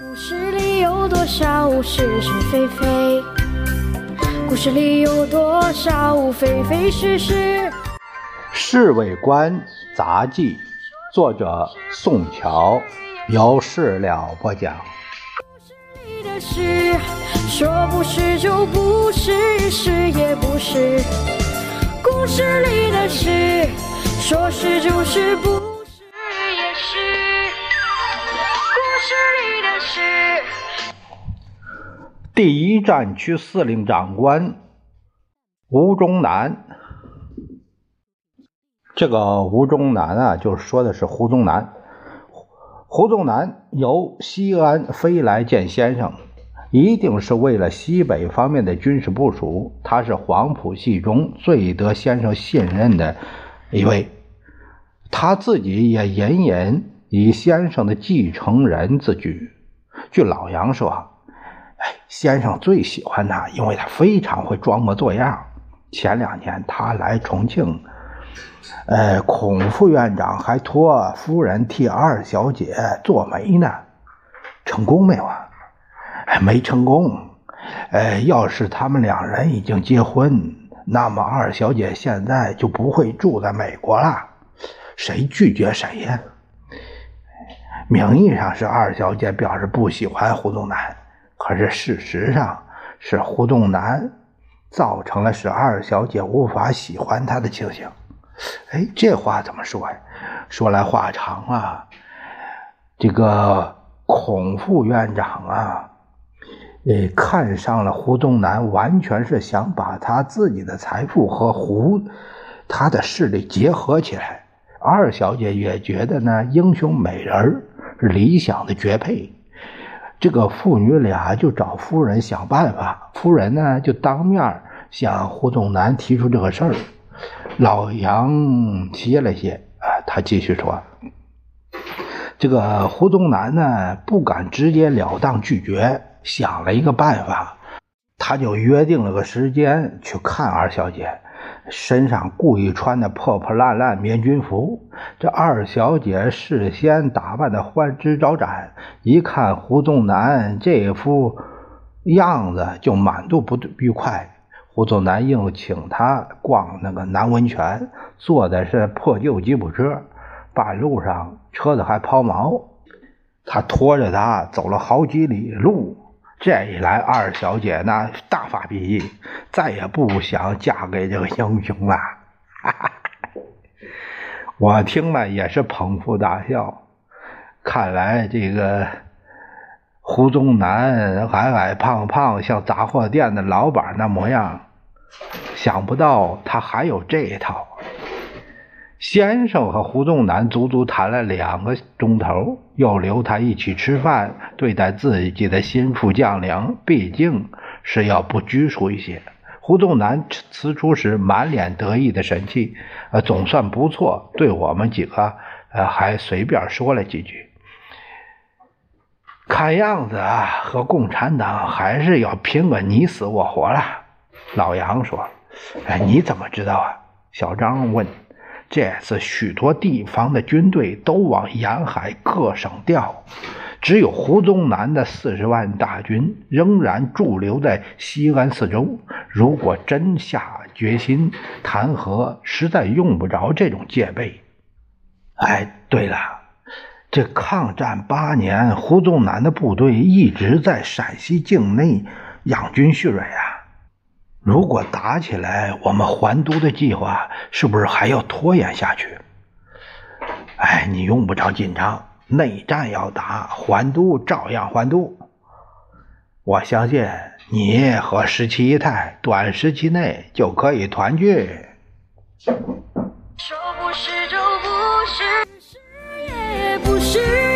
故事里有多少是是非非？故事里有多少非非是是？《侍卫官杂记》，作者宋乔，由事了播讲。故事里的事，说不是就不是，是也不是。故事里的事，说是就是不第一战区司令长官吴忠南，这个吴忠南啊，就说的是胡宗南。胡宗南由西安飞来见先生，一定是为了西北方面的军事部署。他是黄埔系中最得先生信任的一位，他自己也隐隐以先生的继承人自居。据老杨说。先生最喜欢他，因为他非常会装模作样。前两年他来重庆，呃，孔副院长还托夫人替二小姐做媒呢，成功没有啊？没成功。呃，要是他们两人已经结婚，那么二小姐现在就不会住在美国了。谁拒绝谁呀？名义上是二小姐表示不喜欢胡宗南。可是事实上是胡宗南造成了使二小姐无法喜欢他的情形。哎，这话怎么说呀？说来话长啊。这个孔副院长啊，呃，看上了胡宗南，完全是想把他自己的财富和胡他的势力结合起来。二小姐也觉得呢，英雄美人是理想的绝配。这个父女俩就找夫人想办法，夫人呢就当面向胡宗南提出这个事儿。老杨歇了歇，啊，他继续说：“这个胡宗南呢不敢直截了当拒绝，想了一个办法，他就约定了个时间去看二小姐。”身上故意穿的破破烂烂棉军服，这二小姐事先打扮的花枝招展，一看胡宗南这副样子就满肚不愉快。胡宗南硬请他逛那个南温泉，坐的是破旧吉普车，半路上车子还抛锚，他拖着他走了好几里路。这一来，二小姐那大发脾气，再也不想嫁给这个英雄了。我听了也是捧腹大笑。看来这个胡宗南矮矮胖胖，像杂货店的老板那模样，想不到他还有这一套。先生和胡宗南足足谈了两个钟头，又留他一起吃饭，对待自己的心腹将领，毕竟是要不拘束一些。胡宗南辞出时满脸得意的神气，呃，总算不错。对我们几个，呃，还随便说了几句。看样子啊，和共产党还是要拼个你死我活了。老杨说：“哎，你怎么知道啊？”小张问。这次许多地方的军队都往沿海各省调，只有胡宗南的四十万大军仍然驻留在西安四周。如果真下决心谈和，实在用不着这种戒备。哎，对了，这抗战八年，胡宗南的部队一直在陕西境内养精蓄锐啊。如果打起来，我们还都的计划是不是还要拖延下去？哎，你用不着紧张，内战要打，还都照样还都。我相信你和十七姨太短时期内就可以团聚。说不是就不是，是也不是。